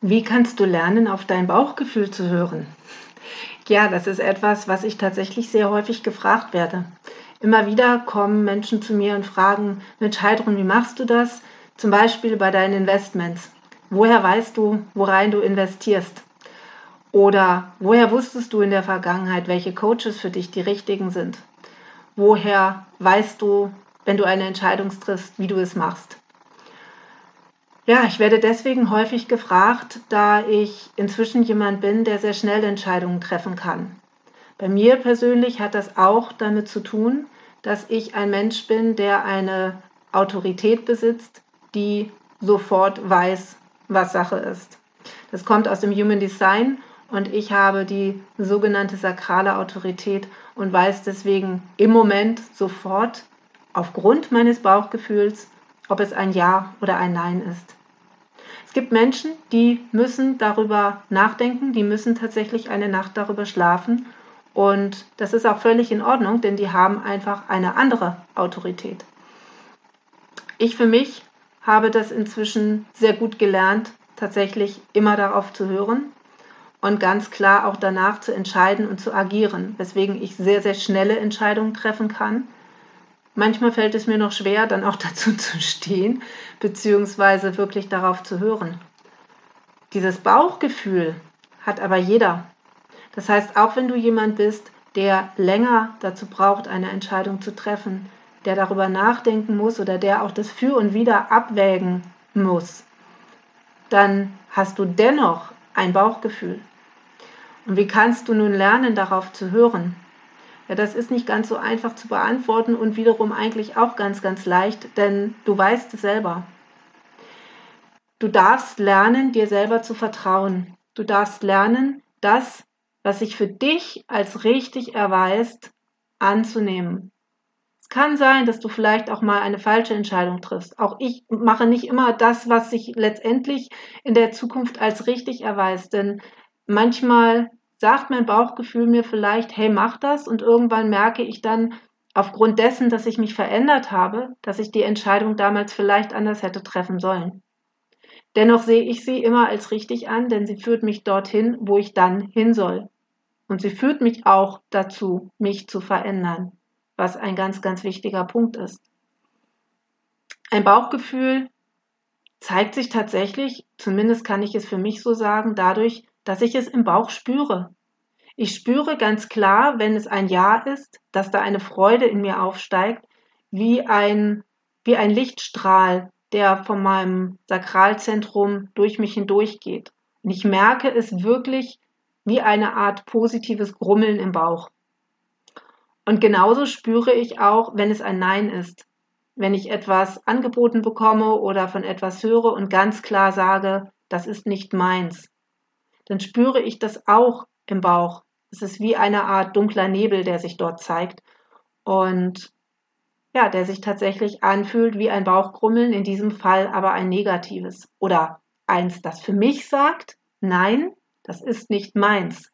Wie kannst du lernen, auf dein Bauchgefühl zu hören? Ja, das ist etwas, was ich tatsächlich sehr häufig gefragt werde. Immer wieder kommen Menschen zu mir und fragen, Mensch Heidrun, wie machst du das? Zum Beispiel bei deinen Investments. Woher weißt du, worein du investierst? Oder woher wusstest du in der Vergangenheit, welche Coaches für dich die richtigen sind? Woher weißt du, wenn du eine Entscheidung triffst, wie du es machst? Ja, ich werde deswegen häufig gefragt, da ich inzwischen jemand bin, der sehr schnell Entscheidungen treffen kann. Bei mir persönlich hat das auch damit zu tun, dass ich ein Mensch bin, der eine Autorität besitzt, die sofort weiß, was Sache ist. Das kommt aus dem Human Design und ich habe die sogenannte sakrale Autorität und weiß deswegen im Moment sofort aufgrund meines Bauchgefühls, ob es ein Ja oder ein Nein ist. Es gibt Menschen, die müssen darüber nachdenken, die müssen tatsächlich eine Nacht darüber schlafen. Und das ist auch völlig in Ordnung, denn die haben einfach eine andere Autorität. Ich für mich habe das inzwischen sehr gut gelernt, tatsächlich immer darauf zu hören und ganz klar auch danach zu entscheiden und zu agieren, weswegen ich sehr, sehr schnelle Entscheidungen treffen kann Manchmal fällt es mir noch schwer, dann auch dazu zu stehen, beziehungsweise wirklich darauf zu hören. Dieses Bauchgefühl hat aber jeder. Das heißt, auch wenn du jemand bist, der länger dazu braucht, eine Entscheidung zu treffen, der darüber nachdenken muss oder der auch das Für und Wider abwägen muss, dann hast du dennoch ein Bauchgefühl. Und wie kannst du nun lernen, darauf zu hören? Ja, das ist nicht ganz so einfach zu beantworten und wiederum eigentlich auch ganz, ganz leicht, denn du weißt es selber. Du darfst lernen, dir selber zu vertrauen. Du darfst lernen, das, was sich für dich als richtig erweist, anzunehmen. Es kann sein, dass du vielleicht auch mal eine falsche Entscheidung triffst. Auch ich mache nicht immer das, was sich letztendlich in der Zukunft als richtig erweist, denn manchmal sagt mein Bauchgefühl mir vielleicht, hey, mach das und irgendwann merke ich dann aufgrund dessen, dass ich mich verändert habe, dass ich die Entscheidung damals vielleicht anders hätte treffen sollen. Dennoch sehe ich sie immer als richtig an, denn sie führt mich dorthin, wo ich dann hin soll. Und sie führt mich auch dazu, mich zu verändern, was ein ganz, ganz wichtiger Punkt ist. Ein Bauchgefühl zeigt sich tatsächlich, zumindest kann ich es für mich so sagen, dadurch, dass ich es im Bauch spüre. Ich spüre ganz klar, wenn es ein Ja ist, dass da eine Freude in mir aufsteigt, wie ein, wie ein Lichtstrahl, der von meinem Sakralzentrum durch mich hindurchgeht. Und ich merke es wirklich wie eine Art positives Grummeln im Bauch. Und genauso spüre ich auch, wenn es ein Nein ist. Wenn ich etwas angeboten bekomme oder von etwas höre und ganz klar sage, das ist nicht meins dann spüre ich das auch im Bauch. Es ist wie eine Art dunkler Nebel, der sich dort zeigt und ja, der sich tatsächlich anfühlt wie ein Bauchgrummeln, in diesem Fall aber ein negatives oder eins, das für mich sagt, nein, das ist nicht meins.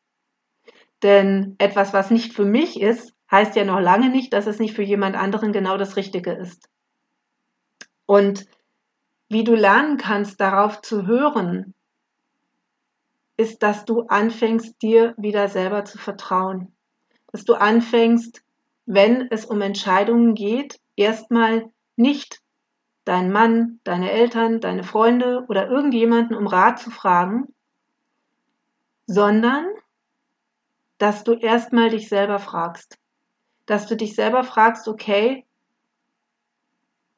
Denn etwas, was nicht für mich ist, heißt ja noch lange nicht, dass es nicht für jemand anderen genau das Richtige ist. Und wie du lernen kannst, darauf zu hören, ist, dass du anfängst, dir wieder selber zu vertrauen. Dass du anfängst, wenn es um Entscheidungen geht, erstmal nicht deinen Mann, deine Eltern, deine Freunde oder irgendjemanden um Rat zu fragen, sondern dass du erstmal dich selber fragst. Dass du dich selber fragst, okay,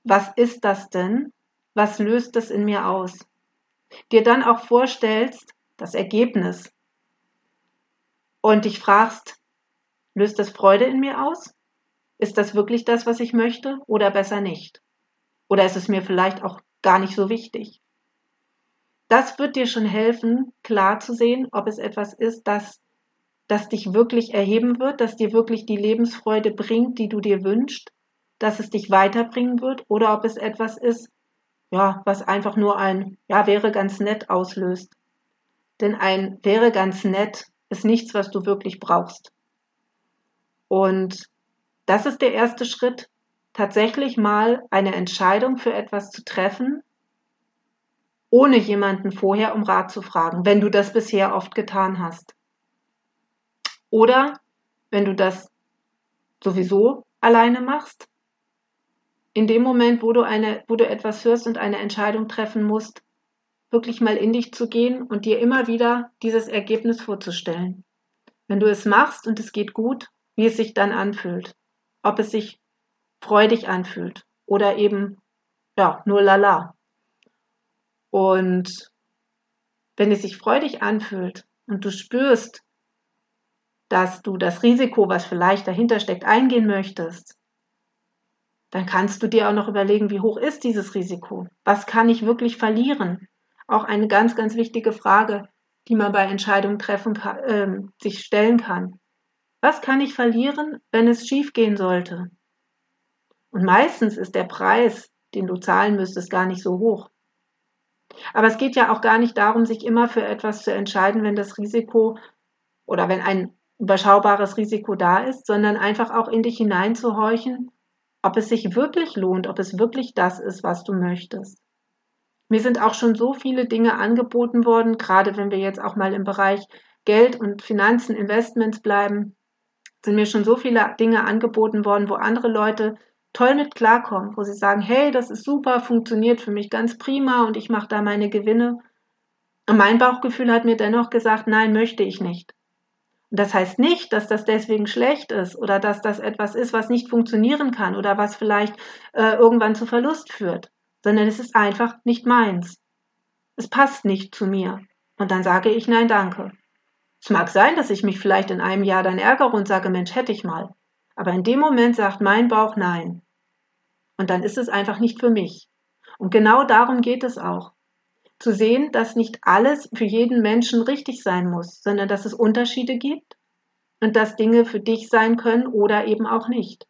was ist das denn? Was löst das in mir aus? Dir dann auch vorstellst, das Ergebnis, und dich fragst, löst das Freude in mir aus? Ist das wirklich das, was ich möchte oder besser nicht? Oder ist es mir vielleicht auch gar nicht so wichtig? Das wird dir schon helfen, klar zu sehen, ob es etwas ist, das, das dich wirklich erheben wird, das dir wirklich die Lebensfreude bringt, die du dir wünschst, dass es dich weiterbringen wird, oder ob es etwas ist, ja, was einfach nur ein, ja, wäre ganz nett auslöst denn ein wäre ganz nett ist nichts, was du wirklich brauchst. Und das ist der erste Schritt, tatsächlich mal eine Entscheidung für etwas zu treffen, ohne jemanden vorher um Rat zu fragen, wenn du das bisher oft getan hast. Oder wenn du das sowieso alleine machst, in dem Moment, wo du eine, wo du etwas hörst und eine Entscheidung treffen musst, wirklich mal in dich zu gehen und dir immer wieder dieses Ergebnis vorzustellen. Wenn du es machst und es geht gut, wie es sich dann anfühlt. Ob es sich freudig anfühlt oder eben, ja, nur lala. Und wenn es sich freudig anfühlt und du spürst, dass du das Risiko, was vielleicht dahinter steckt, eingehen möchtest, dann kannst du dir auch noch überlegen, wie hoch ist dieses Risiko? Was kann ich wirklich verlieren? Auch eine ganz, ganz wichtige Frage, die man bei Entscheidungen treffen äh, sich stellen kann. Was kann ich verlieren, wenn es schiefgehen sollte? Und meistens ist der Preis, den du zahlen müsstest, gar nicht so hoch. Aber es geht ja auch gar nicht darum, sich immer für etwas zu entscheiden, wenn das Risiko oder wenn ein überschaubares Risiko da ist, sondern einfach auch in dich hineinzuhorchen, ob es sich wirklich lohnt, ob es wirklich das ist, was du möchtest. Mir sind auch schon so viele Dinge angeboten worden, gerade wenn wir jetzt auch mal im Bereich Geld und Finanzen, Investments bleiben, sind mir schon so viele Dinge angeboten worden, wo andere Leute toll mit klarkommen, wo sie sagen, hey, das ist super, funktioniert für mich ganz prima und ich mache da meine Gewinne. Und mein Bauchgefühl hat mir dennoch gesagt, nein, möchte ich nicht. Und das heißt nicht, dass das deswegen schlecht ist oder dass das etwas ist, was nicht funktionieren kann oder was vielleicht äh, irgendwann zu Verlust führt, sondern es ist einfach nicht meins. Es passt nicht zu mir. Und dann sage ich nein, danke. Es mag sein, dass ich mich vielleicht in einem Jahr dann ärgere und sage, Mensch, hätte ich mal. Aber in dem Moment sagt mein Bauch nein. Und dann ist es einfach nicht für mich. Und genau darum geht es auch zu sehen, dass nicht alles für jeden Menschen richtig sein muss, sondern dass es Unterschiede gibt und dass Dinge für dich sein können oder eben auch nicht.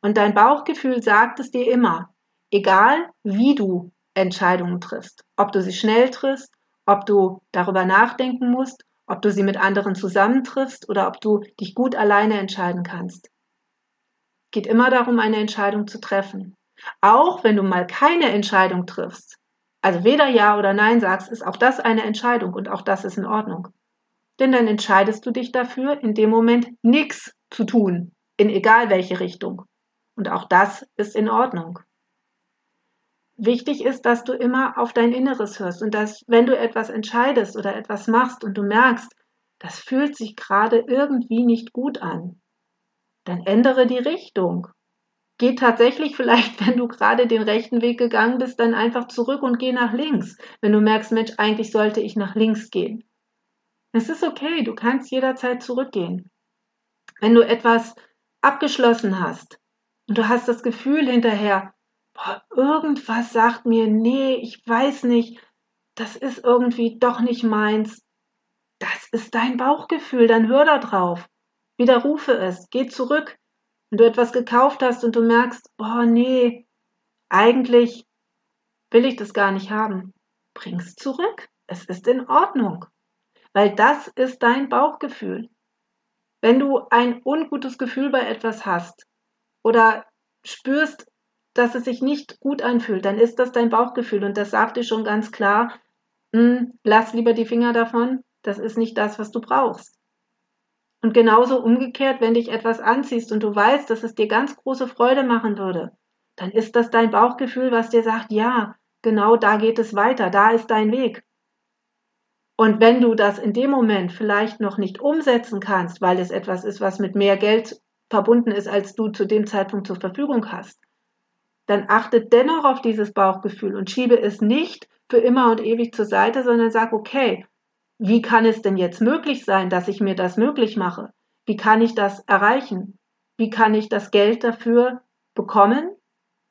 Und dein Bauchgefühl sagt es dir immer, egal wie du Entscheidungen triffst, ob du sie schnell triffst, ob du darüber nachdenken musst, ob du sie mit anderen zusammentriffst oder ob du dich gut alleine entscheiden kannst. Geht immer darum, eine Entscheidung zu treffen. Auch wenn du mal keine Entscheidung triffst, also weder Ja oder Nein sagst, ist auch das eine Entscheidung und auch das ist in Ordnung. Denn dann entscheidest du dich dafür, in dem Moment nichts zu tun, in egal welche Richtung. Und auch das ist in Ordnung. Wichtig ist, dass du immer auf dein Inneres hörst und dass, wenn du etwas entscheidest oder etwas machst und du merkst, das fühlt sich gerade irgendwie nicht gut an, dann ändere die Richtung geh tatsächlich vielleicht, wenn du gerade den rechten Weg gegangen bist, dann einfach zurück und geh nach links. Wenn du merkst, Mensch, eigentlich sollte ich nach links gehen. Es ist okay, du kannst jederzeit zurückgehen. Wenn du etwas abgeschlossen hast und du hast das Gefühl hinterher, boah, irgendwas sagt mir, nee, ich weiß nicht, das ist irgendwie doch nicht meins. Das ist dein Bauchgefühl, dann hör da drauf. Widerrufe es, geh zurück, wenn du etwas gekauft hast und du merkst, oh nee, eigentlich will ich das gar nicht haben, bring's zurück. Es ist in Ordnung. Weil das ist dein Bauchgefühl. Wenn du ein ungutes Gefühl bei etwas hast oder spürst, dass es sich nicht gut anfühlt, dann ist das dein Bauchgefühl und das sagt dir schon ganz klar, hm, lass lieber die Finger davon, das ist nicht das, was du brauchst. Und genauso umgekehrt, wenn dich etwas anziehst und du weißt, dass es dir ganz große Freude machen würde, dann ist das dein Bauchgefühl, was dir sagt, ja, genau da geht es weiter, da ist dein Weg. Und wenn du das in dem Moment vielleicht noch nicht umsetzen kannst, weil es etwas ist, was mit mehr Geld verbunden ist, als du zu dem Zeitpunkt zur Verfügung hast, dann achte dennoch auf dieses Bauchgefühl und schiebe es nicht für immer und ewig zur Seite, sondern sag, okay, wie kann es denn jetzt möglich sein, dass ich mir das möglich mache? Wie kann ich das erreichen? Wie kann ich das Geld dafür bekommen,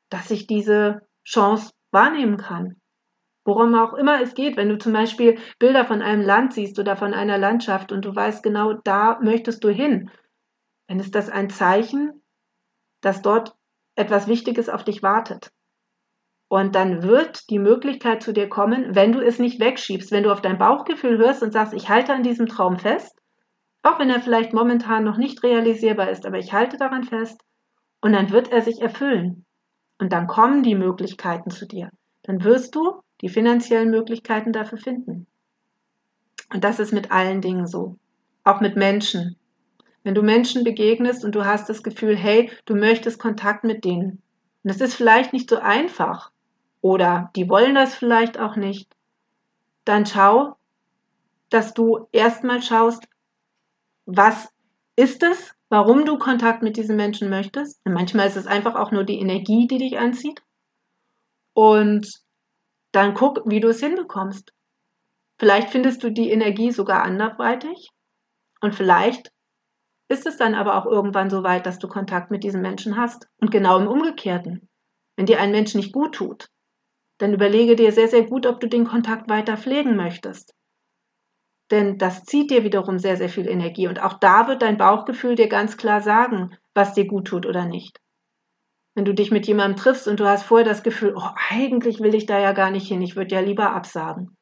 dass ich diese Chance wahrnehmen kann? Worum auch immer es geht, wenn du zum Beispiel Bilder von einem Land siehst oder von einer Landschaft und du weißt genau, da möchtest du hin, dann ist das ein Zeichen, dass dort etwas Wichtiges auf dich wartet. Und dann wird die Möglichkeit zu dir kommen, wenn du es nicht wegschiebst, wenn du auf dein Bauchgefühl hörst und sagst, ich halte an diesem Traum fest, auch wenn er vielleicht momentan noch nicht realisierbar ist, aber ich halte daran fest, und dann wird er sich erfüllen. Und dann kommen die Möglichkeiten zu dir. Dann wirst du die finanziellen Möglichkeiten dafür finden. Und das ist mit allen Dingen so. Auch mit Menschen. Wenn du Menschen begegnest und du hast das Gefühl, hey, du möchtest Kontakt mit denen. Und es ist vielleicht nicht so einfach. Oder die wollen das vielleicht auch nicht. Dann schau, dass du erstmal schaust, was ist es, warum du Kontakt mit diesen Menschen möchtest. Und manchmal ist es einfach auch nur die Energie, die dich anzieht. Und dann guck, wie du es hinbekommst. Vielleicht findest du die Energie sogar anderweitig und vielleicht ist es dann aber auch irgendwann so weit, dass du Kontakt mit diesen Menschen hast. Und genau im Umgekehrten. Wenn dir ein Mensch nicht gut tut, dann überlege dir sehr, sehr gut, ob du den Kontakt weiter pflegen möchtest. Denn das zieht dir wiederum sehr, sehr viel Energie. Und auch da wird dein Bauchgefühl dir ganz klar sagen, was dir gut tut oder nicht. Wenn du dich mit jemandem triffst und du hast vorher das Gefühl, oh, eigentlich will ich da ja gar nicht hin, ich würde ja lieber absagen,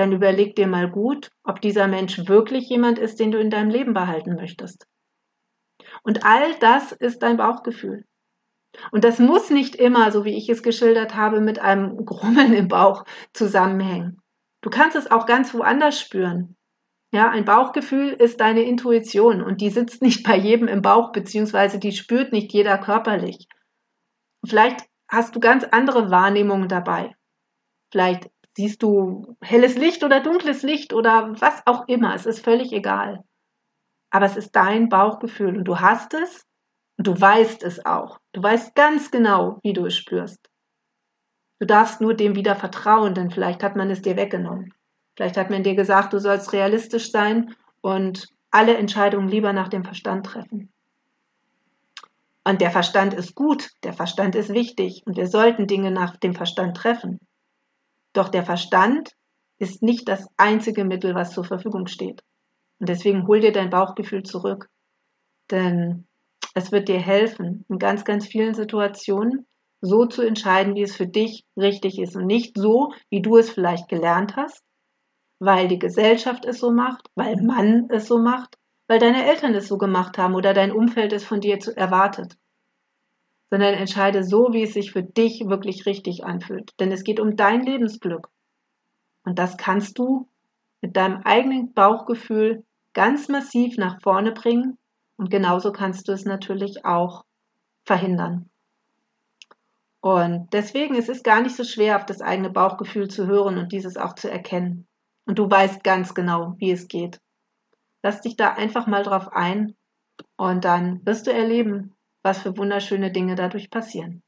dann überleg dir mal gut, ob dieser Mensch wirklich jemand ist, den du in deinem Leben behalten möchtest. Und all das ist dein Bauchgefühl. Und das muss nicht immer, so wie ich es geschildert habe, mit einem Grummeln im Bauch zusammenhängen. Du kannst es auch ganz woanders spüren. Ja, ein Bauchgefühl ist deine Intuition und die sitzt nicht bei jedem im Bauch, beziehungsweise die spürt nicht jeder körperlich. Vielleicht hast du ganz andere Wahrnehmungen dabei. Vielleicht siehst du helles Licht oder dunkles Licht oder was auch immer. Es ist völlig egal. Aber es ist dein Bauchgefühl und du hast es und du weißt es auch. Du weißt ganz genau, wie du es spürst. Du darfst nur dem wieder vertrauen, denn vielleicht hat man es dir weggenommen. Vielleicht hat man dir gesagt, du sollst realistisch sein und alle Entscheidungen lieber nach dem Verstand treffen. Und der Verstand ist gut, der Verstand ist wichtig und wir sollten Dinge nach dem Verstand treffen. Doch der Verstand ist nicht das einzige Mittel, was zur Verfügung steht. Und deswegen hol dir dein Bauchgefühl zurück. Denn es wird dir helfen, in ganz, ganz vielen Situationen so zu entscheiden, wie es für dich richtig ist und nicht so, wie du es vielleicht gelernt hast, weil die Gesellschaft es so macht, weil man es so macht, weil deine Eltern es so gemacht haben oder dein Umfeld es von dir erwartet. Sondern entscheide so, wie es sich für dich wirklich richtig anfühlt. Denn es geht um dein Lebensglück. Und das kannst du mit deinem eigenen Bauchgefühl ganz massiv nach vorne bringen. Und genauso kannst du es natürlich auch verhindern. Und deswegen ist es gar nicht so schwer, auf das eigene Bauchgefühl zu hören und dieses auch zu erkennen. Und du weißt ganz genau, wie es geht. Lass dich da einfach mal drauf ein und dann wirst du erleben, was für wunderschöne Dinge dadurch passieren.